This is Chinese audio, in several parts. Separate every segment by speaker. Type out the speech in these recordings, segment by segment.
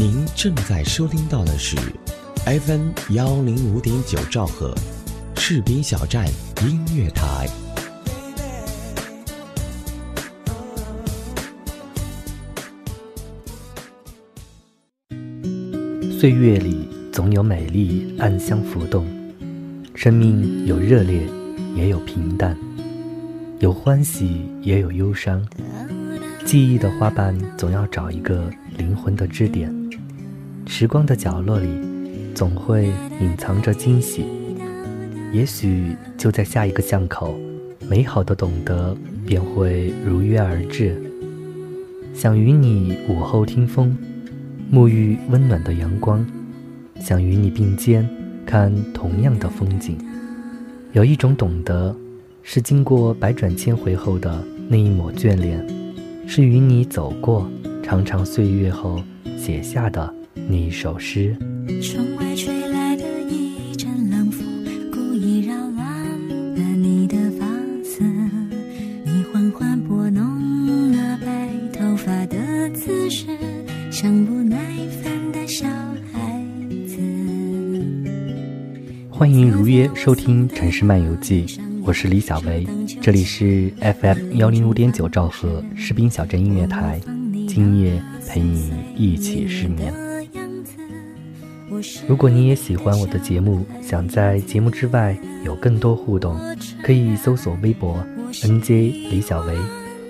Speaker 1: 您正在收听到的是 FM 幺零五点九兆赫，赤兵小站音乐台。
Speaker 2: 岁月里总有美丽暗香浮动，生命有热烈，也有平淡，有欢喜，也有忧伤。记忆的花瓣总要找一个灵魂的支点，时光的角落里总会隐藏着惊喜。也许就在下一个巷口，美好的懂得便会如约而至。想与你午后听风。沐浴温暖的阳光，想与你并肩看同样的风景。有一种懂得，是经过百转千回后的那一抹眷恋，是与你走过长长岁月后写下的一首诗。
Speaker 3: 窗外吹来的一阵冷风，故意扰乱了你的发丝。你缓缓拨弄那白头发的姿势，像不耐烦的小孩子。
Speaker 2: 欢迎如约收听《城市漫游记》，我是李小维，这里是 FM 幺零五点九兆赫士兵小镇音乐台，今夜陪你一起失眠。如果你也喜欢我的节目，想在节目之外有更多互动，可以搜索微博 NJ 李小维，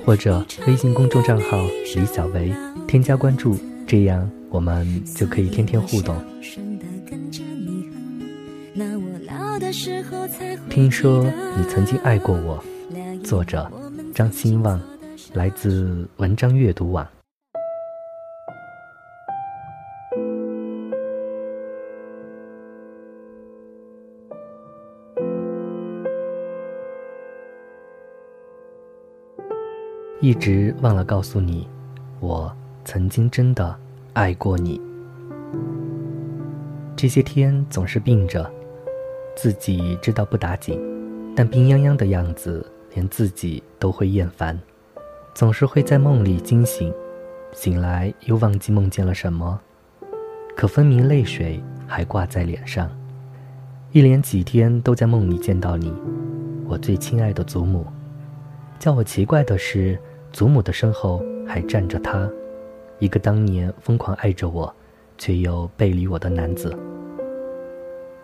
Speaker 2: 或者微信公众账号李小维，添加关注，这样我们就可以天天互动。听说你曾经爱过我，作者张兴旺，来自文章阅读网。一直忘了告诉你，我曾经真的爱过你。这些天总是病着。自己知道不打紧，但病殃殃的样子连自己都会厌烦，总是会在梦里惊醒，醒来又忘记梦见了什么，可分明泪水还挂在脸上。一连几天都在梦里见到你，我最亲爱的祖母。叫我奇怪的是，祖母的身后还站着他，一个当年疯狂爱着我，却又背离我的男子。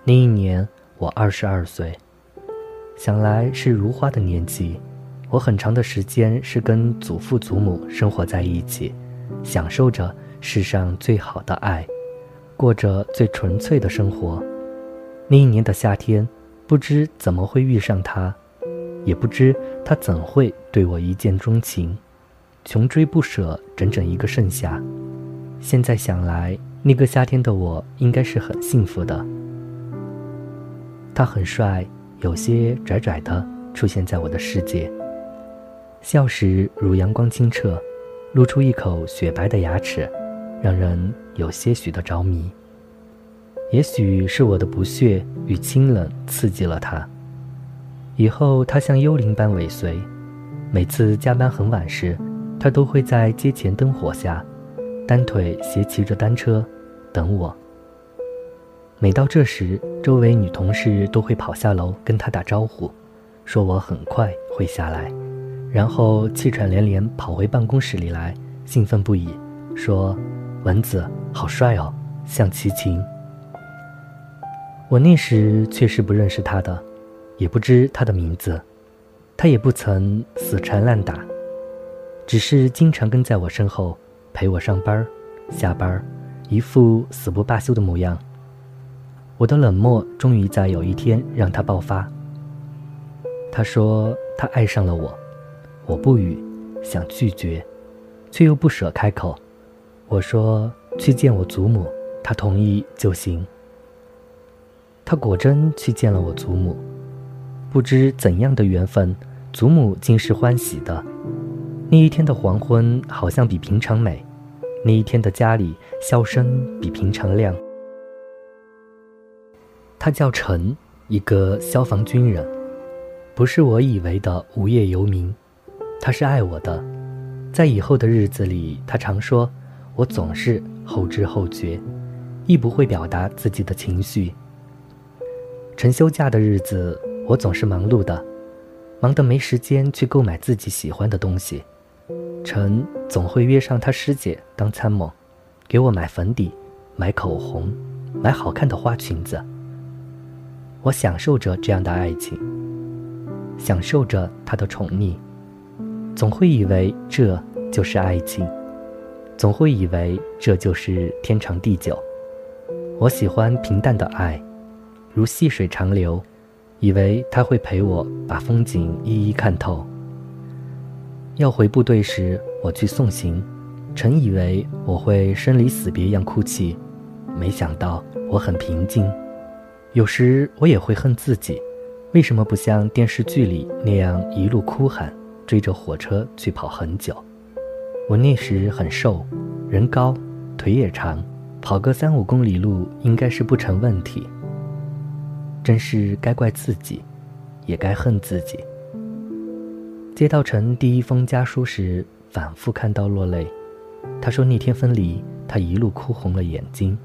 Speaker 2: 那一年。我二十二岁，想来是如花的年纪。我很长的时间是跟祖父祖母生活在一起，享受着世上最好的爱，过着最纯粹的生活。那一年的夏天，不知怎么会遇上他，也不知他怎会对我一见钟情，穷追不舍整整一个盛夏。现在想来，那个夏天的我应该是很幸福的。他很帅，有些拽拽的，出现在我的世界。笑时如阳光清澈，露出一口雪白的牙齿，让人有些许的着迷。也许是我的不屑与清冷刺激了他。以后他像幽灵般尾随，每次加班很晚时，他都会在街前灯火下，单腿斜骑着单车，等我。每到这时，周围女同事都会跑下楼跟他打招呼，说我很快会下来，然后气喘连连跑回办公室里来，兴奋不已，说：“蚊子好帅哦，像齐秦。”我那时确实不认识他的，也不知他的名字，他也不曾死缠烂打，只是经常跟在我身后陪我上班、下班，一副死不罢休的模样。我的冷漠终于在有一天让他爆发。他说他爱上了我，我不语，想拒绝，却又不舍开口。我说去见我祖母，他同意就行。他果真去见了我祖母，不知怎样的缘分，祖母竟是欢喜的。那一天的黄昏好像比平常美，那一天的家里笑声比平常亮。他叫陈，一个消防军人，不是我以为的无业游民。他是爱我的，在以后的日子里，他常说，我总是后知后觉，亦不会表达自己的情绪。陈休假的日子，我总是忙碌的，忙得没时间去购买自己喜欢的东西。陈总会约上他师姐当参谋，给我买粉底、买口红、买好看的花裙子。我享受着这样的爱情，享受着他的宠溺，总会以为这就是爱情，总会以为这就是天长地久。我喜欢平淡的爱，如细水长流，以为他会陪我把风景一一看透。要回部队时，我去送行，曾以为我会生离死别一样哭泣，没想到我很平静。有时我也会恨自己，为什么不像电视剧里那样一路哭喊，追着火车去跑很久？我那时很瘦，人高，腿也长，跑个三五公里路应该是不成问题。真是该怪自己，也该恨自己。接到陈第一封家书时，反复看到落泪。他说那天分离，他一路哭红了眼睛。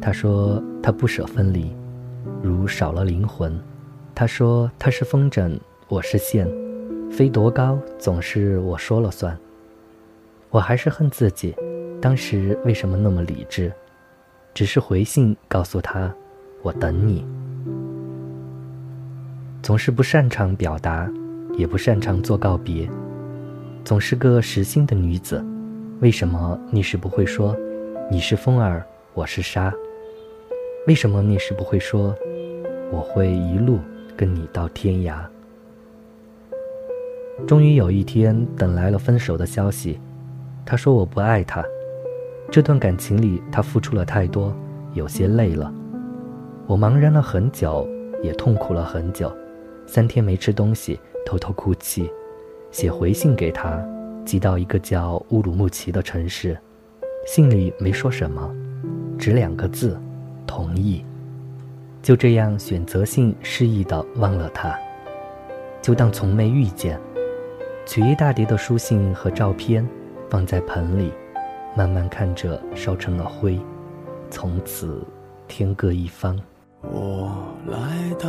Speaker 2: 他说他不舍分离。如少了灵魂，他说他是风筝，我是线，飞多高总是我说了算。我还是恨自己，当时为什么那么理智？只是回信告诉他，我等你。总是不擅长表达，也不擅长做告别，总是个实心的女子。为什么你是不会说，你是风儿，我是沙？为什么你是不会说，我会一路跟你到天涯？终于有一天等来了分手的消息，他说我不爱他，这段感情里他付出了太多，有些累了。我茫然了很久，也痛苦了很久，三天没吃东西，偷偷哭泣，写回信给他，寄到一个叫乌鲁木齐的城市，信里没说什么，只两个字。同意，就这样选择性失忆的忘了他，就当从没遇见。取一大叠的书信和照片，放在盆里，慢慢看着烧成了灰，从此天各一方。
Speaker 4: 我来到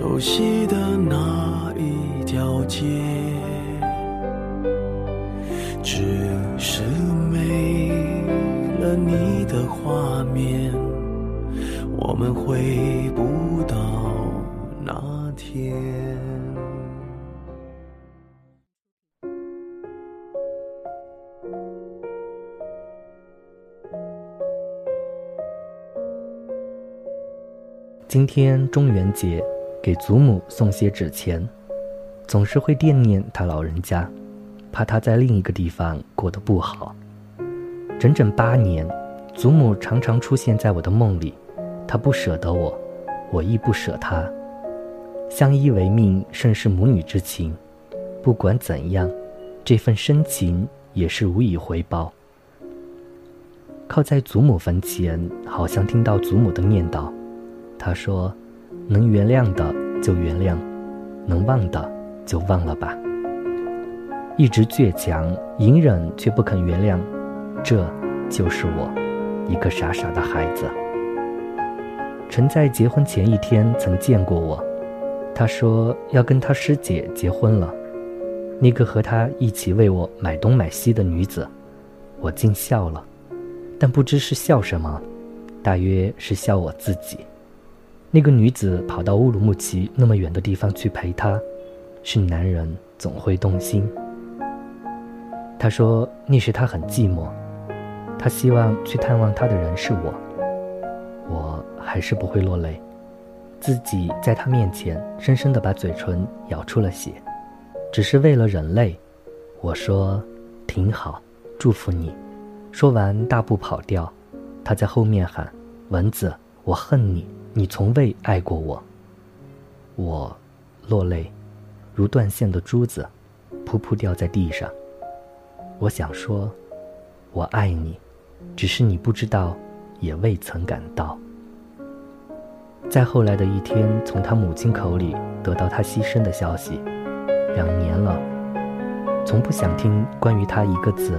Speaker 4: 熟悉的那一条街，只是没。了你的画面，我们回不到那天。
Speaker 2: 今天中元节，给祖母送些纸钱，总是会惦念他老人家，怕他在另一个地方过得不好。整整八年，祖母常常出现在我的梦里，她不舍得我，我亦不舍她。相依为命，甚是母女之情。不管怎样，这份深情也是无以回报。靠在祖母坟前，好像听到祖母的念叨。她说：“能原谅的就原谅，能忘的就忘了吧。”一直倔强隐忍，却不肯原谅。这就是我，一个傻傻的孩子。陈在结婚前一天曾见过我，他说要跟他师姐结婚了，那个和他一起为我买东买西的女子，我竟笑了，但不知是笑什么，大约是笑我自己。那个女子跑到乌鲁木齐那么远的地方去陪他，是男人总会动心。他说那时他很寂寞。他希望去探望他的人是我，我还是不会落泪，自己在他面前深深地把嘴唇咬出了血，只是为了忍泪。我说挺好，祝福你。”说完，大步跑掉。他在后面喊：“蚊子，我恨你，你从未爱过我。”我落泪，如断线的珠子，噗噗掉在地上。我想说：“我爱你，只是你不知道，也未曾感到。”在后来的一天，从他母亲口里得到他牺牲的消息，两年了，从不想听关于他一个字，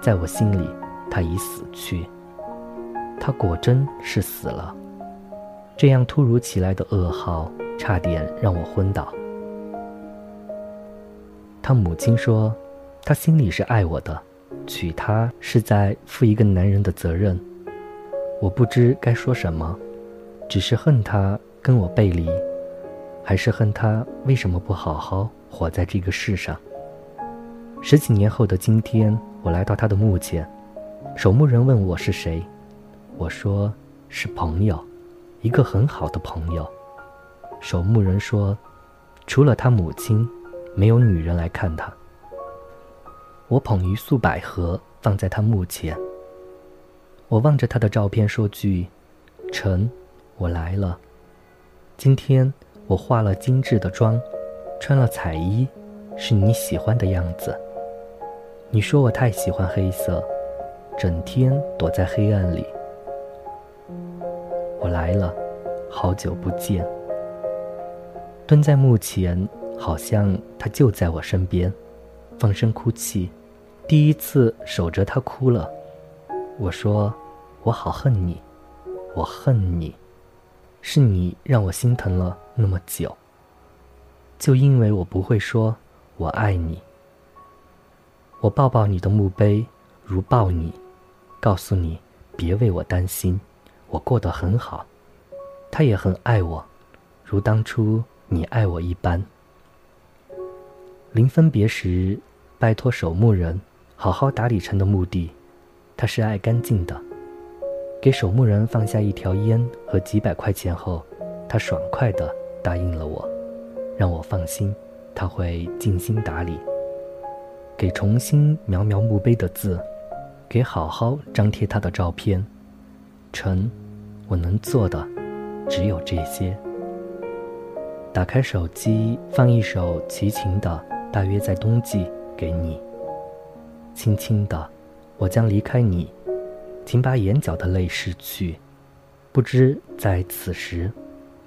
Speaker 2: 在我心里，他已死去。他果真是死了。这样突如其来的噩耗，差点让我昏倒。他母亲说，他心里是爱我的，娶她是在负一个男人的责任。我不知该说什么。只是恨他跟我背离，还是恨他为什么不好好活在这个世上？十几年后的今天，我来到他的墓前，守墓人问我是谁，我说是朋友，一个很好的朋友。守墓人说，除了他母亲，没有女人来看他。我捧一束百合放在他墓前，我望着他的照片说句：“臣。”我来了，今天我化了精致的妆，穿了彩衣，是你喜欢的样子。你说我太喜欢黑色，整天躲在黑暗里。来了，好久不见。蹲在墓前，好像他就在我身边，放声哭泣，第一次守着他哭了。我说，我好恨你，我恨你。是你让我心疼了那么久，就因为我不会说“我爱你”。我抱抱你的墓碑，如抱你，告诉你别为我担心，我过得很好。他也很爱我，如当初你爱我一般。临分别时，拜托守墓人好好打理城的墓地，他是爱干净的。给守墓人放下一条烟和几百块钱后，他爽快地答应了我，让我放心，他会尽心打理。给重新描描墓碑的字，给好好张贴他的照片。晨，我能做的只有这些。打开手机，放一首齐秦的《大约在冬季》给你。轻轻的，我将离开你。请把眼角的泪拭去，不知在此时，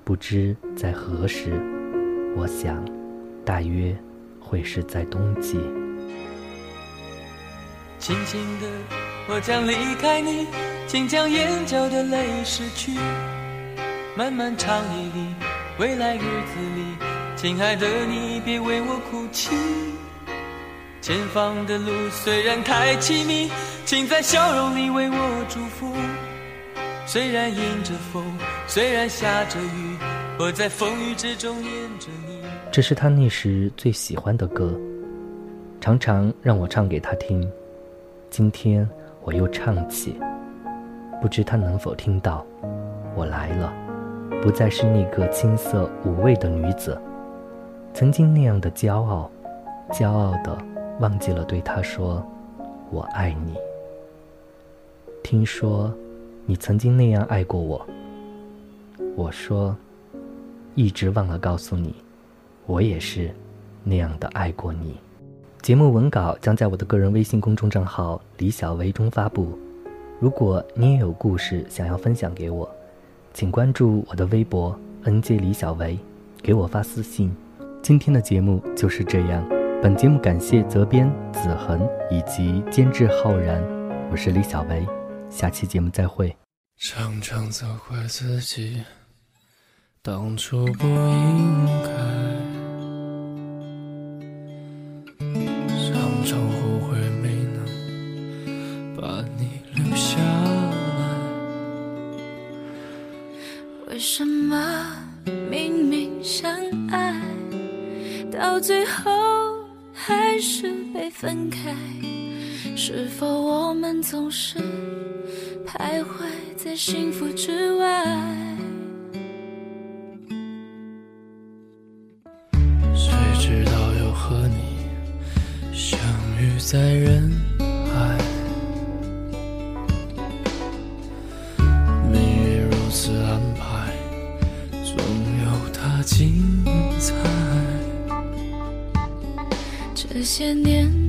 Speaker 2: 不知在何时，我想，大约会是在冬季。
Speaker 5: 轻轻的，我将离开你，请将眼角的泪拭去。漫漫长夜里，未来日子里，亲爱的你别为我哭泣。前方的路虽然太凄迷。请在笑容里为我祝福。虽然迎着风，虽然下着雨，我在风雨之中念着你。
Speaker 2: 这是他那时最喜欢的歌，常常让我唱给他听。今天我又唱起，不知他能否听到。我来了，不再是那个青涩无味的女子，曾经那样的骄傲，骄傲的忘记了对他说：“我爱你。”听说，你曾经那样爱过我。我说，一直忘了告诉你，我也是那样的爱过你。节目文稿将在我的个人微信公众账号“李小薇”中发布。如果你也有故事想要分享给我，请关注我的微博 “nj 李小薇”，给我发私信。今天的节目就是这样。本节目感谢责编子恒以及监制浩然，我是李小薇。下期节目再会
Speaker 6: 常常责怪自己当初不应该
Speaker 3: 分开，是否我们总是徘徊在幸福之外？
Speaker 6: 谁知道又和你相遇在人海。命运如此安排，总有它精彩。
Speaker 3: 这些年。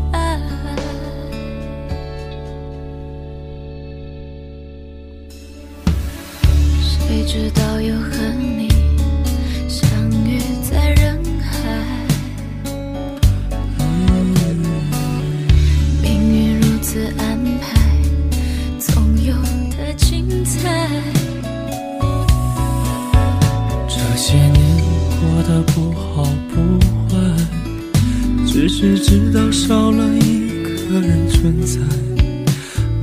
Speaker 3: 直到又和你相遇在人海，命运如此安排，总有的精彩。
Speaker 6: 这些年过得不好不坏，只是知道少了一个人存在，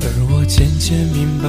Speaker 6: 而我渐渐明白，